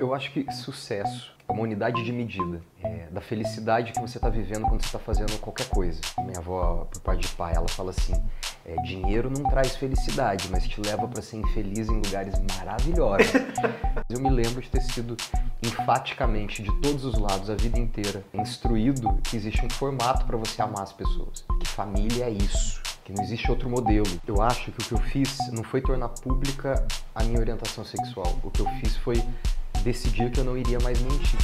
Eu acho que sucesso é uma unidade de medida é, da felicidade que você está vivendo quando você está fazendo qualquer coisa. Minha avó, por parte de pai, ela fala assim: é, dinheiro não traz felicidade, mas te leva para ser infeliz em lugares maravilhosos. Eu me lembro de ter sido enfaticamente, de todos os lados, a vida inteira, instruído que existe um formato para você amar as pessoas. Que família é isso que não existe outro modelo. Eu acho que o que eu fiz não foi tornar pública a minha orientação sexual. O que eu fiz foi decidir que eu não iria mais mentir.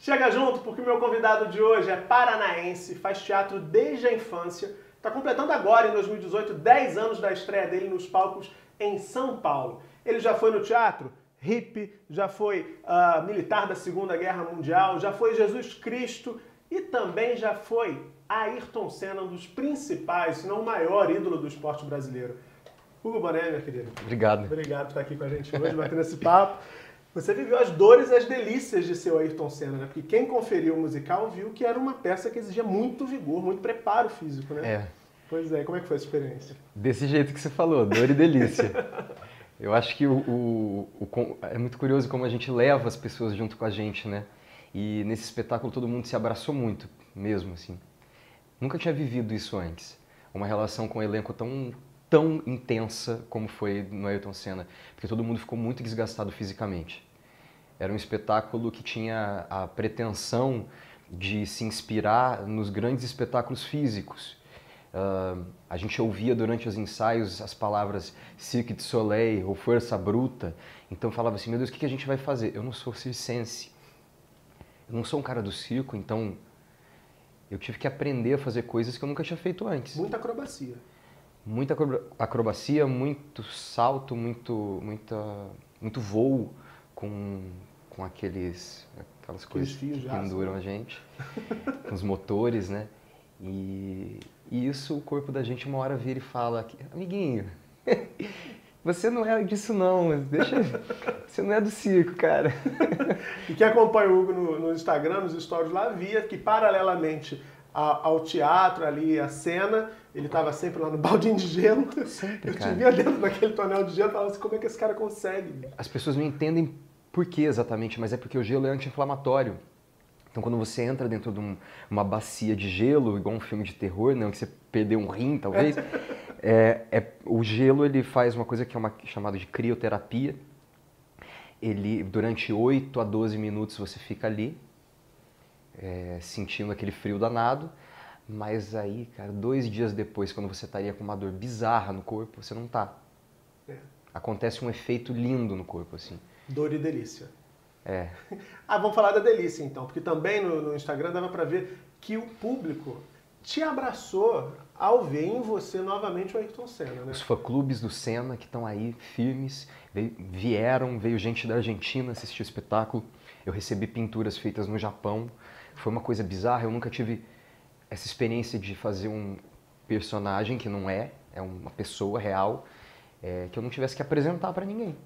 Chega junto, porque o meu convidado de hoje é paranaense, faz teatro desde a infância, está completando agora, em 2018, 10 anos da estreia dele nos palcos em São Paulo. Ele já foi no teatro hippie, já foi uh, militar da Segunda Guerra Mundial, já foi Jesus Cristo e também já foi Ayrton Senna, um dos principais, se não o maior ídolo do esporte brasileiro. Hugo Boné, minha querida. Obrigado. Obrigado por estar aqui com a gente hoje, batendo esse papo. Você viveu as dores e as delícias de ser o Ayrton Senna, né? Porque quem conferiu o musical viu que era uma peça que exigia muito vigor, muito preparo físico, né? É. Pois é, como é que foi essa experiência? Desse jeito que você falou, dor e delícia. Eu acho que o, o, o, é muito curioso como a gente leva as pessoas junto com a gente, né? E nesse espetáculo todo mundo se abraçou muito, mesmo assim. Nunca tinha vivido isso antes. Uma relação com um elenco tão tão intensa como foi no Ayrton Senna, porque todo mundo ficou muito desgastado fisicamente. Era um espetáculo que tinha a pretensão de se inspirar nos grandes espetáculos físicos. Uh, a gente ouvia durante os ensaios as palavras Cirque du Soleil ou Força Bruta, então falava assim, meu Deus, o que a gente vai fazer? Eu não sou circense, eu não sou um cara do circo, então eu tive que aprender a fazer coisas que eu nunca tinha feito antes. Muita acrobacia. Muita acrobacia, muito salto, muito, muita, muito voo com, com aqueles, aquelas coisas que penduram a gente, com os motores, né? E, e isso o corpo da gente uma hora vira e fala, amiguinho, você não é disso não, deixa, você não é do circo, cara. e quem acompanha o Hugo no, no Instagram, nos stories lá, via que paralelamente ao teatro ali, a cena, ele estava sempre lá no baldinho de gelo. Sempre, Eu cara. te via dentro daquele tonel de gelo e falava assim, como é que esse cara consegue? As pessoas não entendem por que exatamente, mas é porque o gelo é anti-inflamatório. Então, quando você entra dentro de um, uma bacia de gelo, igual um filme de terror, né, que você perdeu um rim, talvez, é, é, o gelo ele faz uma coisa que é uma, chamada de crioterapia. Ele, durante 8 a 12 minutos você fica ali, é, sentindo aquele frio danado, mas aí, cara, dois dias depois, quando você estaria com uma dor bizarra no corpo, você não tá. É. Acontece um efeito lindo no corpo, assim. Dor e delícia. É. ah, vamos falar da delícia então, porque também no, no Instagram dava para ver que o público te abraçou ao ver em você novamente o Ayrton Senna, né? Os fã-clubes do Senna que estão aí firmes, veio, vieram, veio gente da Argentina assistir o espetáculo. Eu recebi pinturas feitas no Japão. Foi uma coisa bizarra, eu nunca tive essa experiência de fazer um personagem que não é, é uma pessoa real, é, que eu não tivesse que apresentar para ninguém.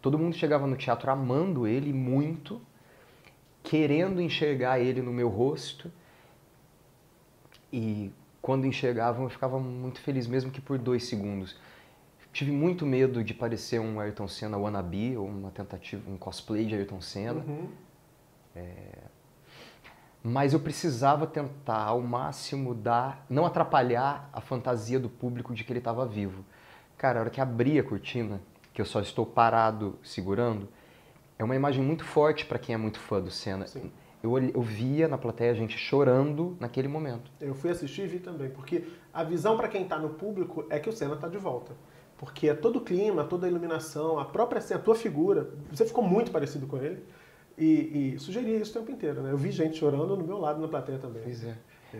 Todo mundo chegava no teatro amando ele muito, querendo enxergar ele no meu rosto. E quando enxergavam, eu ficava muito feliz, mesmo que por dois segundos. Tive muito medo de parecer um Ayrton Senna wannabe, ou uma tentativa, um cosplay de Ayrton Senna. Uhum. É... Mas eu precisava tentar ao máximo dar, não atrapalhar a fantasia do público de que ele estava vivo. Cara, a hora que abri a cortina, que eu só estou parado segurando, é uma imagem muito forte para quem é muito fã do Senna. Sim. Eu, eu via na plateia a gente chorando naquele momento. Eu fui assistir e vi também, porque a visão para quem está no público é que o Senna está de volta. Porque é todo o clima, toda a iluminação, a própria cena, a tua figura, você ficou muito parecido com ele. E, e sugeria isso o tempo inteiro, né? Eu vi gente chorando no meu lado na plateia também. Pois é.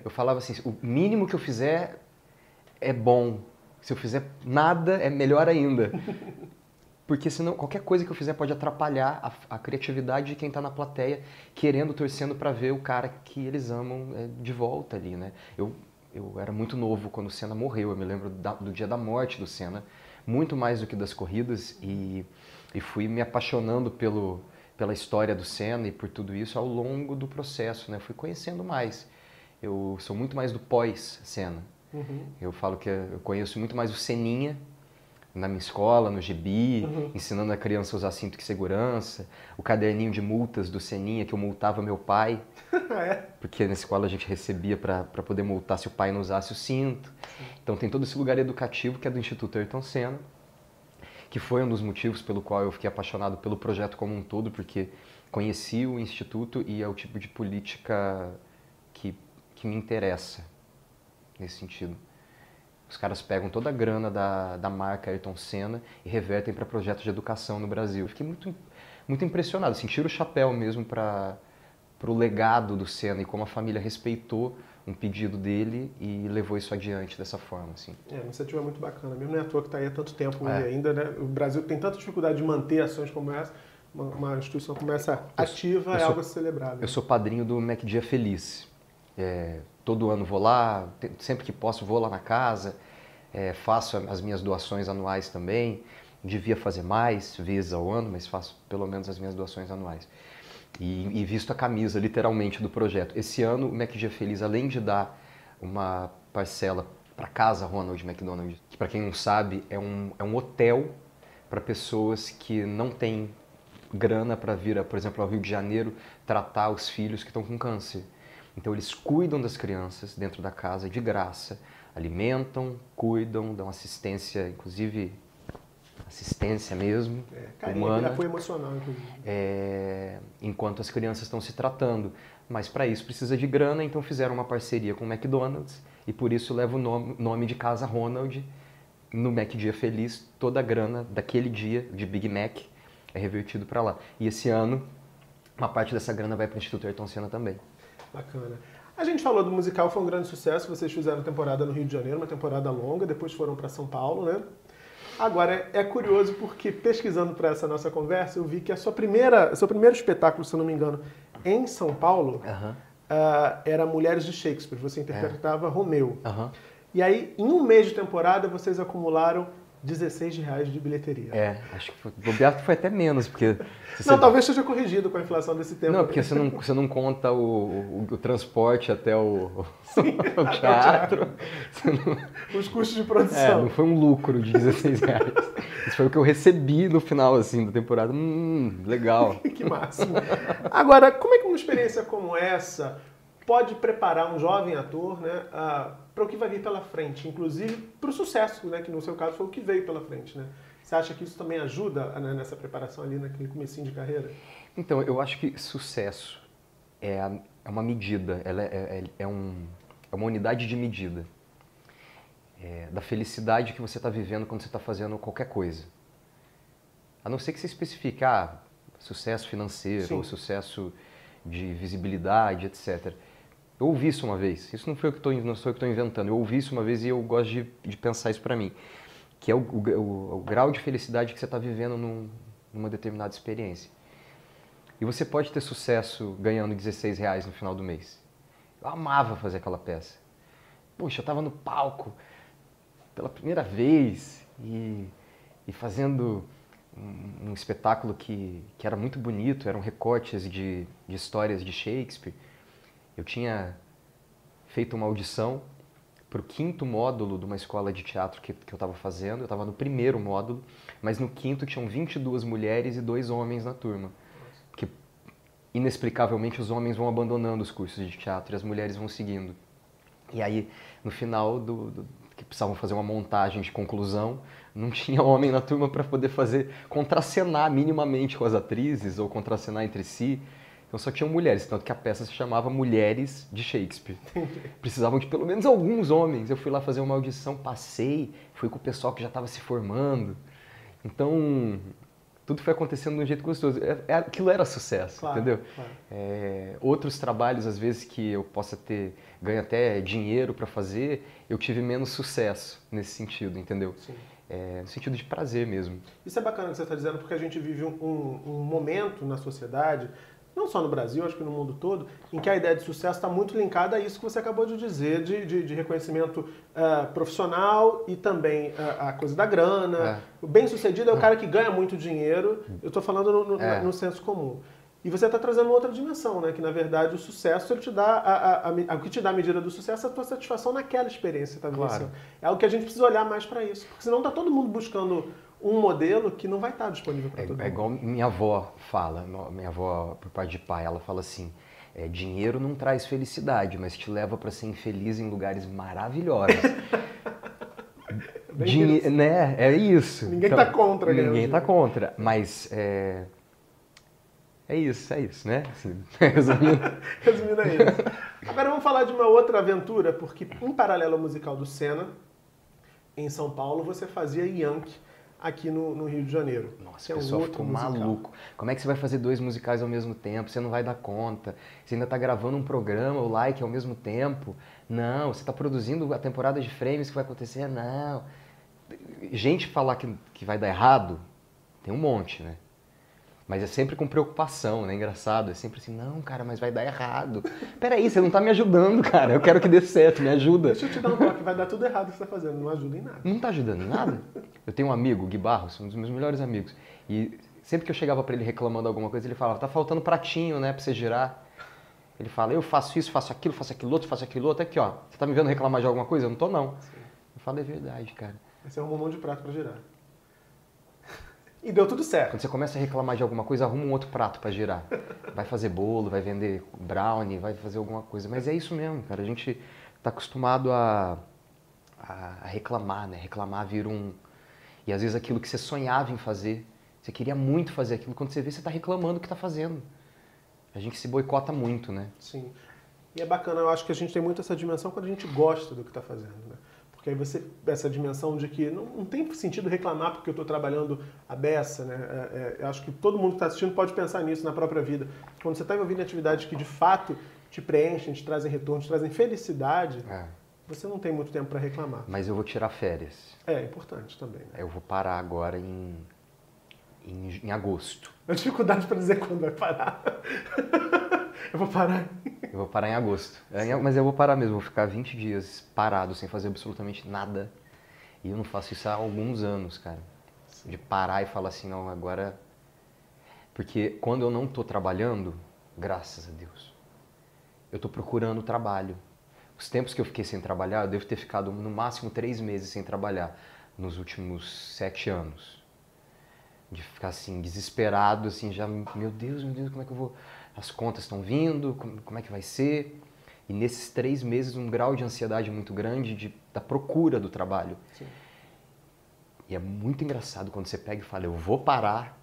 Eu falava assim, o mínimo que eu fizer é bom. Se eu fizer nada, é melhor ainda. Porque senão qualquer coisa que eu fizer pode atrapalhar a, a criatividade de quem está na plateia, querendo, torcendo para ver o cara que eles amam é, de volta ali, né? Eu, eu era muito novo quando o Senna morreu, eu me lembro da, do dia da morte do Senna, muito mais do que das corridas, e, e fui me apaixonando pelo, pela história do Senna e por tudo isso ao longo do processo, né? Fui conhecendo mais. Eu sou muito mais do pós-Senna. Uhum. Eu falo que eu conheço muito mais o Seninha na minha escola, no gibi, uhum. ensinando a criança a usar cinto de segurança, o caderninho de multas do Seninha que eu multava meu pai, é. porque na escola a gente recebia para poder multar se o pai não usasse o cinto. Então tem todo esse lugar educativo que é do Instituto Ayrton Senna, que foi um dos motivos pelo qual eu fiquei apaixonado pelo projeto como um todo, porque conheci o Instituto e é o tipo de política que, que me interessa nesse sentido. Os caras pegam toda a grana da, da marca Ayrton Senna e revertem para projetos de educação no Brasil. Fiquei muito, muito impressionado, assim, o chapéu mesmo para o legado do Senna e como a família respeitou um pedido dele e levou isso adiante dessa forma. Assim. É, uma iniciativa muito bacana. Mesmo não é à toa que está aí há tanto tempo é. e ainda, né? O Brasil tem tanta dificuldade de manter ações como essa. Uma, uma instituição como essa ativa eu é sou, algo a celebrar. Eu sou padrinho do Mac Dia Feliz. É, todo ano vou lá, sempre que posso vou lá na casa, é, faço as minhas doações anuais também. Devia fazer mais vezes ao ano, mas faço pelo menos as minhas doações anuais. E, e visto a camisa, literalmente, do projeto. Esse ano, o McG Feliz, além de dar uma parcela para casa Ronald McDonald, que para quem não sabe é um, é um hotel para pessoas que não têm grana para vir, por exemplo, ao Rio de Janeiro tratar os filhos que estão com câncer. Então eles cuidam das crianças dentro da casa de graça, alimentam, cuidam, dão assistência, inclusive assistência mesmo, é, carinho, humana. apoio emocional, inclusive. É, enquanto as crianças estão se tratando. Mas para isso precisa de grana, então fizeram uma parceria com o McDonald's e por isso leva o nome, nome de Casa Ronald. No Mac Dia Feliz, toda a grana daquele dia de Big Mac é revertido para lá. E esse ano, uma parte dessa grana vai para o Instituto Ayrton Senna também. Bacana. A gente falou do musical, foi um grande sucesso. Vocês fizeram temporada no Rio de Janeiro, uma temporada longa, depois foram para São Paulo, né? Agora, é curioso porque pesquisando para essa nossa conversa, eu vi que a sua primeira, seu primeiro espetáculo, se eu não me engano, em São Paulo, uhum. uh, era Mulheres de Shakespeare. Você interpretava é. Romeu. Uhum. E aí, em um mês de temporada, vocês acumularam 16 reais de bilheteria. É, acho que o foi até menos, porque... Não, talvez seja corrigido com a inflação desse tempo. Não, porque você não, você não conta o, o, o transporte até o, Sim, o teatro. Não... Os custos de produção. É, não foi um lucro de 16 reais. Isso foi o que eu recebi no final, assim, da temporada. Hum, legal. que máximo. Agora, como é que uma experiência como essa pode preparar um jovem ator né, para o que vai vir pela frente, inclusive para o sucesso, né, que no seu caso foi o que veio pela frente. Né? Você acha que isso também ajuda né, nessa preparação ali naquele comecinho de carreira? Então, eu acho que sucesso é, a, é uma medida, ela é, é, é, um, é uma unidade de medida é, da felicidade que você está vivendo quando você está fazendo qualquer coisa. A não ser que você especifique, ah, sucesso financeiro Sim. ou sucesso de visibilidade, etc. Eu ouvi isso uma vez. Isso não foi eu que tô, não sou eu que estou inventando. Eu ouvi isso uma vez e eu gosto de, de pensar isso para mim, que é o, o, o, grau de felicidade que você está vivendo num, numa determinada experiência. E você pode ter sucesso ganhando 16 reais no final do mês. Eu amava fazer aquela peça. Poxa, eu estava no palco pela primeira vez e, e fazendo um, um, espetáculo que, que era muito bonito, eram recortes de, de histórias de Shakespeare. Eu tinha feito uma audição para o quinto módulo de uma escola de teatro que, que eu estava fazendo. Eu estava no primeiro módulo, mas no quinto tinham 22 mulheres e dois homens na turma. Que inexplicavelmente os homens vão abandonando os cursos de teatro e as mulheres vão seguindo. E aí, no final do, do que precisavam fazer uma montagem de conclusão, não tinha homem na turma para poder fazer contracenar minimamente com as atrizes ou contracenar entre si. Então só tinham mulheres, tanto que a peça se chamava Mulheres de Shakespeare. Precisavam de pelo menos alguns homens. Eu fui lá fazer uma audição, passei, fui com o pessoal que já estava se formando. Então, tudo foi acontecendo de um jeito gostoso. É, é, aquilo era sucesso, claro, entendeu? Claro. É, outros trabalhos, às vezes, que eu possa ter ganho até dinheiro para fazer, eu tive menos sucesso nesse sentido, entendeu? É, no sentido de prazer mesmo. Isso é bacana que você está dizendo, porque a gente vive um, um, um momento na sociedade não só no Brasil, acho que no mundo todo, em que a ideia de sucesso está muito linkada a isso que você acabou de dizer, de, de, de reconhecimento uh, profissional e também uh, a coisa da grana. É. O bem-sucedido é o cara que ganha muito dinheiro, eu estou falando no, no, é. no, senso comum. E você está trazendo outra dimensão, né? Que na verdade o sucesso ele te dá a, a, a, o que te dá a medida do sucesso é a tua satisfação naquela experiência está Claro. É algo que a gente precisa olhar mais para isso, porque senão está todo mundo buscando um modelo que não vai estar disponível para É, todo é mundo. igual minha avó fala, minha avó por parte de pai, ela fala assim, é, dinheiro não traz felicidade, mas te leva para ser infeliz em lugares maravilhosos. Dinhe- isso. né? É isso. Ninguém tá contra ganhar Ninguém tá dinheiro. contra, mas é, é isso, é isso, né? Assim, resumindo, Resumindo é isso. Agora vamos falar de uma outra aventura, porque em paralelo ao musical do Senna, em São Paulo, você fazia Yankee aqui no, no Rio de Janeiro. Nossa, é o um pessoal ficou musical. maluco. Como é que você vai fazer dois musicais ao mesmo tempo? Você não vai dar conta. Você ainda tá gravando um programa, o like ao mesmo tempo. Não, você tá produzindo a temporada de frames que vai acontecer. Não. Gente falar que, que vai dar errado, tem um monte, né? Mas é sempre com preocupação, né? Engraçado. É sempre assim, não, cara, mas vai dar errado. Peraí, você não tá me ajudando, cara. Eu quero que dê certo, me ajuda. Deixa eu te dar um toque, vai dar tudo errado o que você está fazendo, não ajuda em nada. Não tá ajudando em nada. Eu tenho um amigo, o Gui Barros, um dos meus melhores amigos. E sempre que eu chegava pra ele reclamando alguma coisa, ele falava, tá faltando pratinho, né, pra você girar. Ele fala, eu faço isso, faço aquilo, faço aquilo outro, faço aquilo outro. Aqui, ó, você tá me vendo reclamar de alguma coisa? Eu não tô, não. Eu falo, é verdade, cara. Você arrumou um monte de prato para girar. E deu tudo certo. Quando você começa a reclamar de alguma coisa, arruma um outro prato pra girar. Vai fazer bolo, vai vender brownie, vai fazer alguma coisa. Mas é isso mesmo, cara. A gente tá acostumado a, a reclamar, né? Reclamar vira um. E às vezes aquilo que você sonhava em fazer, você queria muito fazer aquilo, quando você vê, você tá reclamando o que tá fazendo. A gente se boicota muito, né? Sim. E é bacana, eu acho que a gente tem muito essa dimensão quando a gente gosta do que está fazendo, né? Porque aí você, essa dimensão de que não, não tem sentido reclamar porque eu estou trabalhando a beça, né? É, é, eu acho que todo mundo que está assistindo pode pensar nisso na própria vida. Quando você está envolvido em atividades que de fato te preenchem, te trazem retorno, te trazem felicidade, É. você não tem muito tempo para reclamar. Mas eu vou tirar férias. É importante também, né? Eu vou parar agora em, em, em agosto. A dificuldade para dizer quando vai parar. eu vou parar. Eu vou parar em agosto. É, em- mas eu vou parar mesmo, vou ficar 20 dias parado, sem fazer absolutamente nada. E eu não faço isso há alguns anos, cara. De parar e falar assim, não, agora. Porque quando eu não tô trabalhando, graças a Deus, eu tô procurando trabalho. Os tempos que eu fiquei sem trabalhar, eu devo ter ficado no máximo três meses sem trabalhar nos últimos sete anos. De ficar assim, desesperado, assim, já, meu Deus, meu Deus, como é que eu vou. As contas estão vindo, como, como é que vai ser? E nesses três meses, um grau de ansiedade muito grande de, da procura do trabalho. Sim. E é muito engraçado quando você pega e fala, eu vou parar.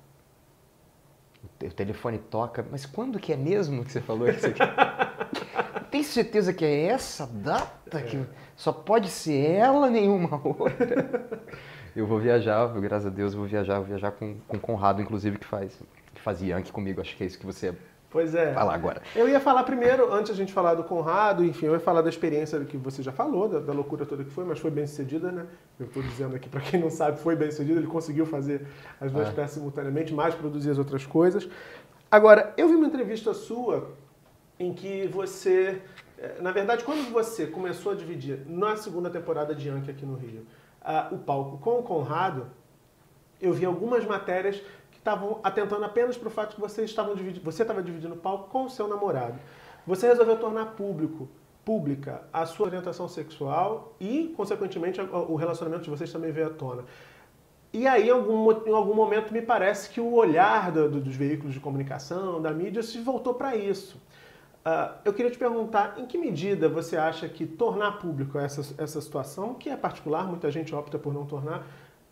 O te- O telefone toca, mas quando que é mesmo que você falou isso aqui? Tem certeza que é essa data? Que só pode ser ela, nenhuma outra? Eu vou viajar, graças a Deus, eu vou viajar, vou viajar com, com o Conrado, inclusive, que faz, que faz Yankee comigo. Acho que é isso que você Pois é. falar agora. Eu ia falar primeiro, antes a gente falar do Conrado, enfim, eu ia falar da experiência que você já falou, da, da loucura toda que foi, mas foi bem sucedida, né? Eu estou dizendo aqui, para quem não sabe, foi bem sucedido, ele conseguiu fazer as duas É. peças simultaneamente, mais produzir as outras coisas. Agora, eu vi uma entrevista sua em que você, eh, na verdade, quando você começou a dividir na segunda temporada de Yankee aqui no Rio, ah, o palco com o Conrado, eu vi algumas matérias estavam atentando apenas para o fato que vocês estavam dividindo, você estava dividindo o palco com o seu namorado. Você resolveu tornar público, pública a sua orientação sexual e, consequentemente, o relacionamento de vocês também veio à tona. E aí, em algum, em algum momento, me parece que o olhar do- do- dos veículos de comunicação, da mídia, se voltou para isso. Ah, eu queria te perguntar, em que medida você acha que tornar público essa, essa situação, que é particular, muita gente opta por não tornar,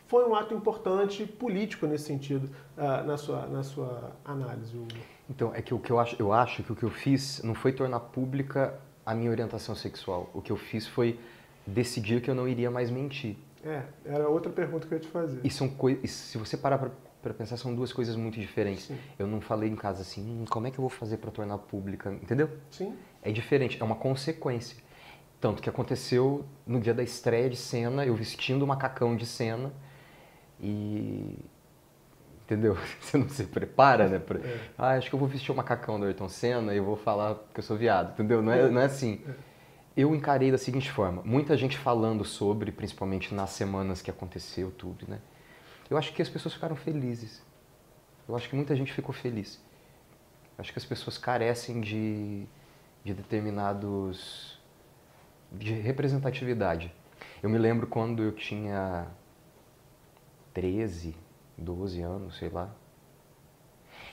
foi um ato importante político nesse sentido, ah, na, sua, na sua análise? Hugo? Então, é que o que eu acho, eu acho que o que eu fiz não foi tornar pública a minha orientação sexual. O que eu fiz foi decidir que eu não iria mais mentir. É, era outra pergunta que eu ia te fazer. E são coisas, se você parar pra, pra pensar, são duas coisas muito diferentes. Sim. Eu não falei em casa assim, "Hum, como é que eu vou fazer pra tornar pública, entendeu? Sim? É diferente, é uma consequência. Tanto que aconteceu no dia da estreia de cena, eu vestindo o macacão de cena e. Entendeu? Você não se prepara, né? pra- É. Ah, acho que eu vou vestir o macacão do Ayrton Senna e vou falar que eu sou viado, entendeu? Não é, não é assim. Eu encarei da seguinte forma: muita gente falando sobre, principalmente nas semanas que aconteceu tudo, né? Eu acho que as pessoas ficaram felizes. Eu acho que muita gente ficou feliz. Acho que as pessoas carecem de, de determinados. de representatividade. Eu me lembro quando eu tinha 13, 12 anos, sei lá.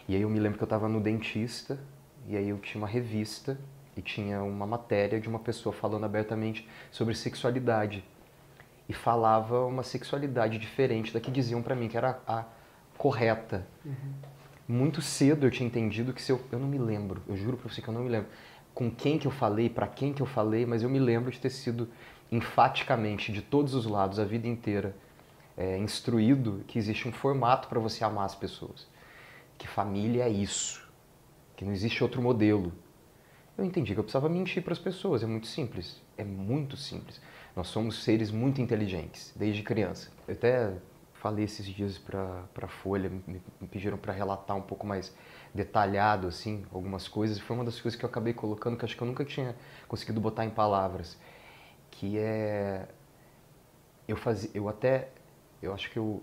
E aí eu me lembro que eu estava no dentista e aí eu tinha uma revista e tinha uma matéria de uma pessoa falando abertamente sobre sexualidade e falava uma sexualidade diferente da que diziam para mim que era a correta. Uhum. Muito cedo eu tinha entendido que se eu, eu não me lembro, eu juro para você que eu não me lembro com quem que eu falei, para quem que eu falei, mas eu me lembro de ter sido enfaticamente de todos os lados a vida inteira é, instruído que existe um formato para você amar as pessoas, que família é isso, que não existe outro modelo. Eu entendi que eu precisava mentir para as pessoas, é muito simples, é muito simples. Nós somos seres muito inteligentes, desde criança. Eu até falei esses dias para a Folha, me, me pediram para relatar um pouco mais detalhado, assim, algumas coisas. Foi uma das coisas que eu acabei colocando, que acho que eu nunca tinha conseguido botar em palavras, que é... Eu, fazia, eu até, eu acho que eu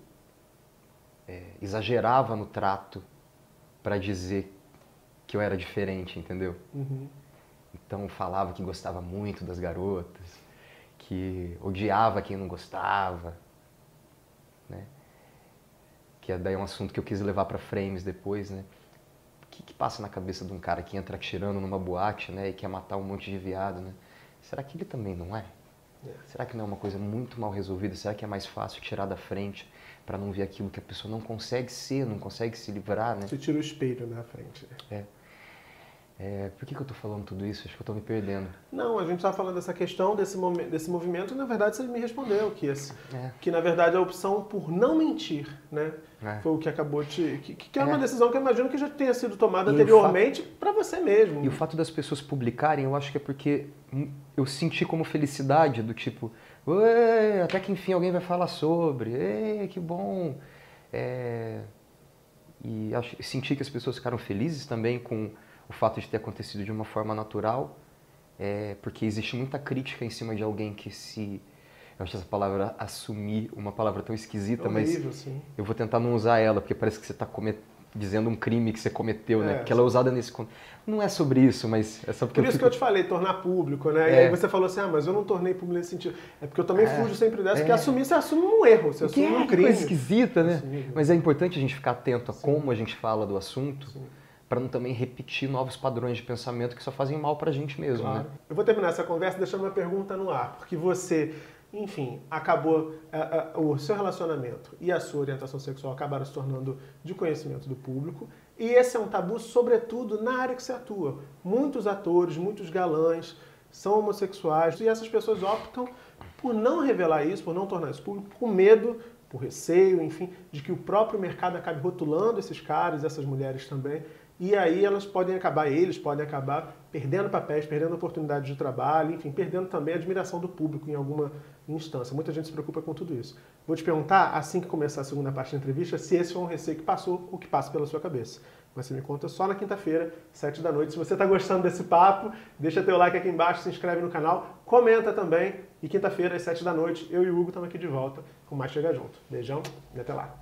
é, exagerava no trato para dizer que eu era diferente, entendeu? Uhum. Então falava que gostava muito das garotas, que odiava quem não gostava, né? Que é daí um assunto que eu quis levar para frames depois, né? O que, que passa na cabeça de um cara que entra atirando numa boate, né, e quer matar um monte de viado, né? Será que ele também não é? Será que não é uma coisa muito mal resolvida? Será que é mais fácil tirar da frente para não ver aquilo que a pessoa não consegue ser, não consegue se livrar, né? Você tira o espelho na frente. É. É, por que, que eu estou falando tudo isso? Acho que eu estou me perdendo. Não, a gente estava falando dessa questão, desse, desse movimento, e na verdade você me respondeu que, esse, é. que na verdade a opção por não mentir né, é. foi o que acabou te. Que, que é uma é. decisão que eu imagino que já tenha sido tomada e anteriormente fato, para você mesmo. E o fato das pessoas publicarem, eu acho que é porque eu senti como felicidade, do tipo, até que enfim alguém vai falar sobre, que bom. É, e acho, senti que as pessoas ficaram felizes também com o fato de ter acontecido de uma forma natural, é, porque existe muita crítica em cima de alguém que se. Eu acho essa palavra assumir uma palavra tão esquisita, é horrível, mas sim. eu vou tentar não usar ela, porque parece que você está dizendo um crime que você cometeu, né? é, né? Que ela é usada nesse não é sobre isso, mas é só porque Por isso fico... que eu te falei, tornar público, né? É. E aí você falou assim, ah, mas eu não tornei público nesse sentido. É porque eu também é. fujo sempre dessa, é. porque assumir, você assume um erro, você assume um crime. É coisa esquisita, né? Mas é importante a gente ficar atento a Sim. como a gente fala do assunto. Para não também repetir novos padrões de pensamento que só fazem mal para a gente mesmo. Claro. Né? Eu vou terminar essa conversa deixando uma pergunta no ar, porque você, enfim, acabou uh, uh, o seu relacionamento e a sua orientação sexual acabaram se tornando de conhecimento do público. E esse é um tabu, sobretudo na área que você atua. Muitos atores, muitos galãs são homossexuais e essas pessoas optam por não revelar isso, por não tornar isso público, com medo, por receio, enfim, de que o próprio mercado acabe rotulando esses caras, essas mulheres também e aí elas podem acabar, eles podem acabar perdendo papéis, perdendo oportunidades de trabalho, enfim, perdendo também a admiração do público em alguma instância. Muita gente se preocupa com tudo isso. Vou te perguntar, assim que começar a segunda parte da entrevista, se esse foi um receio que passou ou que passa pela sua cabeça. Mas você me conta só na quinta-feira, sete da noite. Se você está gostando desse papo, deixa teu like aqui embaixo, se inscreve no canal, comenta também. E quinta-feira, às sete da noite, eu e o Hugo estamos aqui de volta com mais Chega Junto. Beijão e até lá.